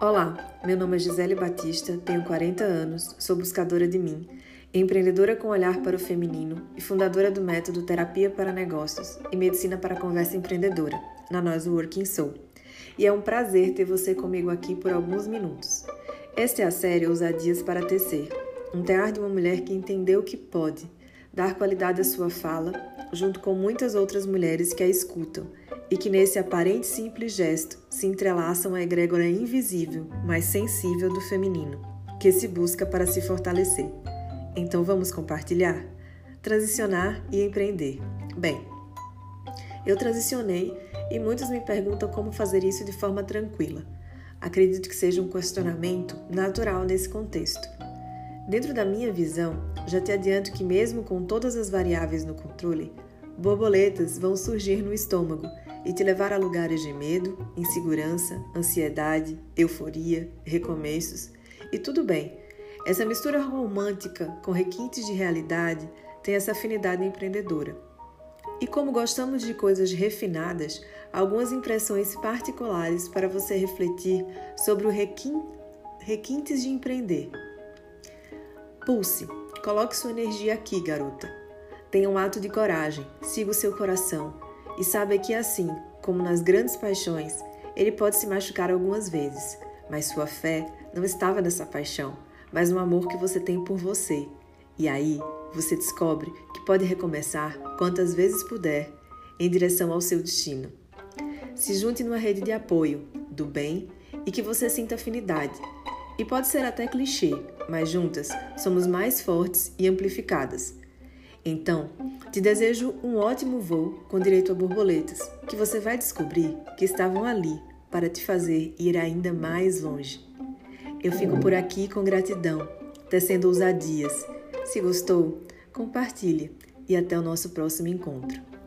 Olá, meu nome é Gisele Batista, tenho 40 anos, sou buscadora de mim, empreendedora com olhar para o feminino e fundadora do método Terapia para Negócios e Medicina para Conversa Empreendedora, na Nós Working Soul. E é um prazer ter você comigo aqui por alguns minutos. Esta é a série Ousadias para Tecer, um tear de uma mulher que entendeu que pode dar qualidade à sua fala, junto com muitas outras mulheres que a escutam e que nesse aparente simples gesto se entrelaçam a egrégora invisível, mas sensível do feminino, que se busca para se fortalecer. Então vamos compartilhar? Transicionar e empreender. Bem, eu transicionei e muitos me perguntam como fazer isso de forma tranquila. Acredito que seja um questionamento natural nesse contexto. Dentro da minha visão, já te adianto que, mesmo com todas as variáveis no controle, borboletas vão surgir no estômago e te levar a lugares de medo, insegurança, ansiedade, euforia, recomeços. E tudo bem, essa mistura romântica com requintes de realidade tem essa afinidade empreendedora. E como gostamos de coisas refinadas, algumas impressões particulares para você refletir sobre o requin... requintes de empreender. Pulse, coloque sua energia aqui, garota. Tenha um ato de coragem, siga o seu coração e sabe que assim, como nas grandes paixões, ele pode se machucar algumas vezes, mas sua fé não estava nessa paixão, mas no amor que você tem por você. E aí, você descobre que pode recomeçar quantas vezes puder em direção ao seu destino. Se junte numa rede de apoio, do bem e que você sinta afinidade. E pode ser até clichê, mas juntas somos mais fortes e amplificadas. Então, te desejo um ótimo voo com direito a borboletas, que você vai descobrir que estavam ali para te fazer ir ainda mais longe. Eu fico por aqui com gratidão, tecendo ousadias. Se gostou, compartilhe e até o nosso próximo encontro.